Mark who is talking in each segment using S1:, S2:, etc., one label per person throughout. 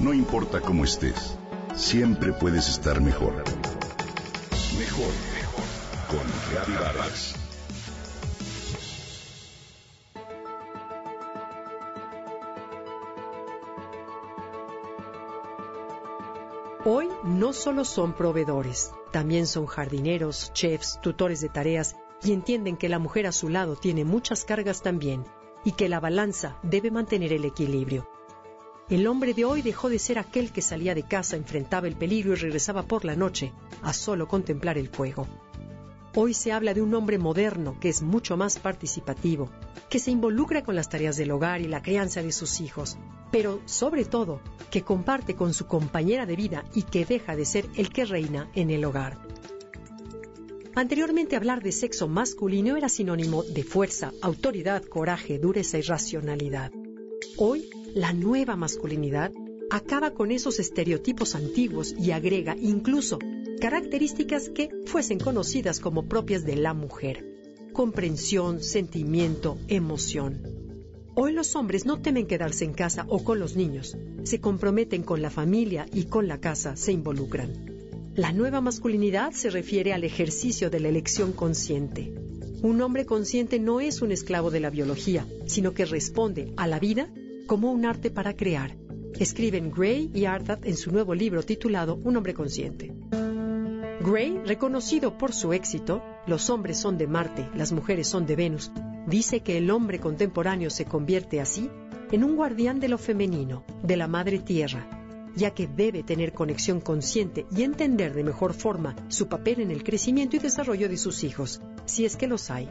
S1: No importa cómo estés, siempre puedes estar mejor. Mejor, mejor. Con Reavivadas.
S2: Hoy no solo son proveedores, también son jardineros, chefs, tutores de tareas y entienden que la mujer a su lado tiene muchas cargas también y que la balanza debe mantener el equilibrio. El hombre de hoy dejó de ser aquel que salía de casa, enfrentaba el peligro y regresaba por la noche a solo contemplar el fuego. Hoy se habla de un hombre moderno que es mucho más participativo, que se involucra con las tareas del hogar y la crianza de sus hijos, pero sobre todo que comparte con su compañera de vida y que deja de ser el que reina en el hogar. Anteriormente hablar de sexo masculino era sinónimo de fuerza, autoridad, coraje, dureza y racionalidad. Hoy, la nueva masculinidad acaba con esos estereotipos antiguos y agrega incluso características que fuesen conocidas como propias de la mujer. Comprensión, sentimiento, emoción. Hoy los hombres no temen quedarse en casa o con los niños, se comprometen con la familia y con la casa se involucran. La nueva masculinidad se refiere al ejercicio de la elección consciente. Un hombre consciente no es un esclavo de la biología, sino que responde a la vida como un arte para crear. Escriben Gray y Arthur en su nuevo libro titulado Un hombre consciente. Gray, reconocido por su éxito, Los hombres son de Marte, las mujeres son de Venus, dice que el hombre contemporáneo se convierte así en un guardián de lo femenino, de la madre tierra, ya que debe tener conexión consciente y entender de mejor forma su papel en el crecimiento y desarrollo de sus hijos, si es que los hay.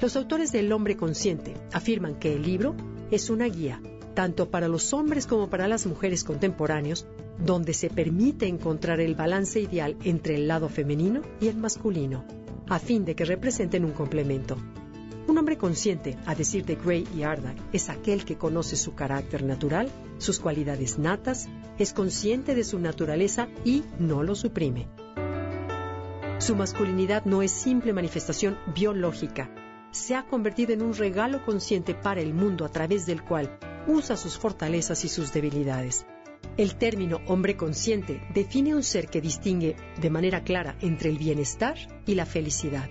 S2: Los autores del hombre consciente afirman que el libro es una guía, tanto para los hombres como para las mujeres contemporáneos, donde se permite encontrar el balance ideal entre el lado femenino y el masculino, a fin de que representen un complemento. Un hombre consciente, a decir de Gray y Ardag, es aquel que conoce su carácter natural, sus cualidades natas, es consciente de su naturaleza y no lo suprime. Su masculinidad no es simple manifestación biológica, se ha convertido en un regalo consciente para el mundo a través del cual usa sus fortalezas y sus debilidades. El término hombre consciente define un ser que distingue de manera clara entre el bienestar y la felicidad,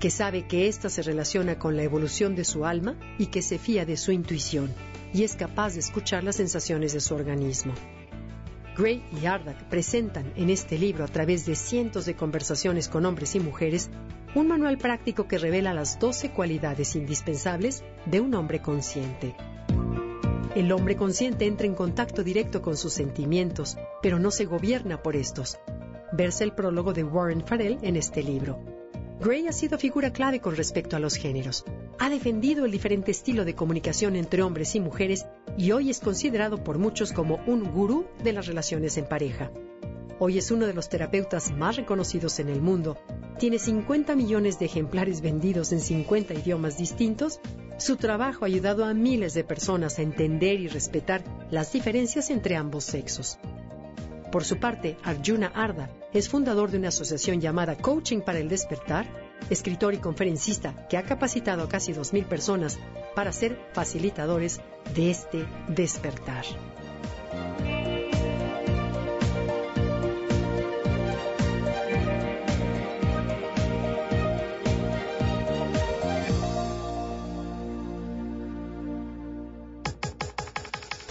S2: que sabe que ésta se relaciona con la evolución de su alma y que se fía de su intuición y es capaz de escuchar las sensaciones de su organismo. Gray y Ardak presentan en este libro, a través de cientos de conversaciones con hombres y mujeres, un manual práctico que revela las 12 cualidades indispensables de un hombre consciente. El hombre consciente entra en contacto directo con sus sentimientos, pero no se gobierna por estos. Verse el prólogo de Warren Farrell en este libro. Gray ha sido figura clave con respecto a los géneros. Ha defendido el diferente estilo de comunicación entre hombres y mujeres y hoy es considerado por muchos como un gurú de las relaciones en pareja. Hoy es uno de los terapeutas más reconocidos en el mundo. Tiene 50 millones de ejemplares vendidos en 50 idiomas distintos su trabajo ha ayudado a miles de personas a entender y respetar las diferencias entre ambos sexos. Por su parte, Arjuna Arda es fundador de una asociación llamada Coaching para el Despertar, escritor y conferencista que ha capacitado a casi 2.000 personas para ser facilitadores de este despertar.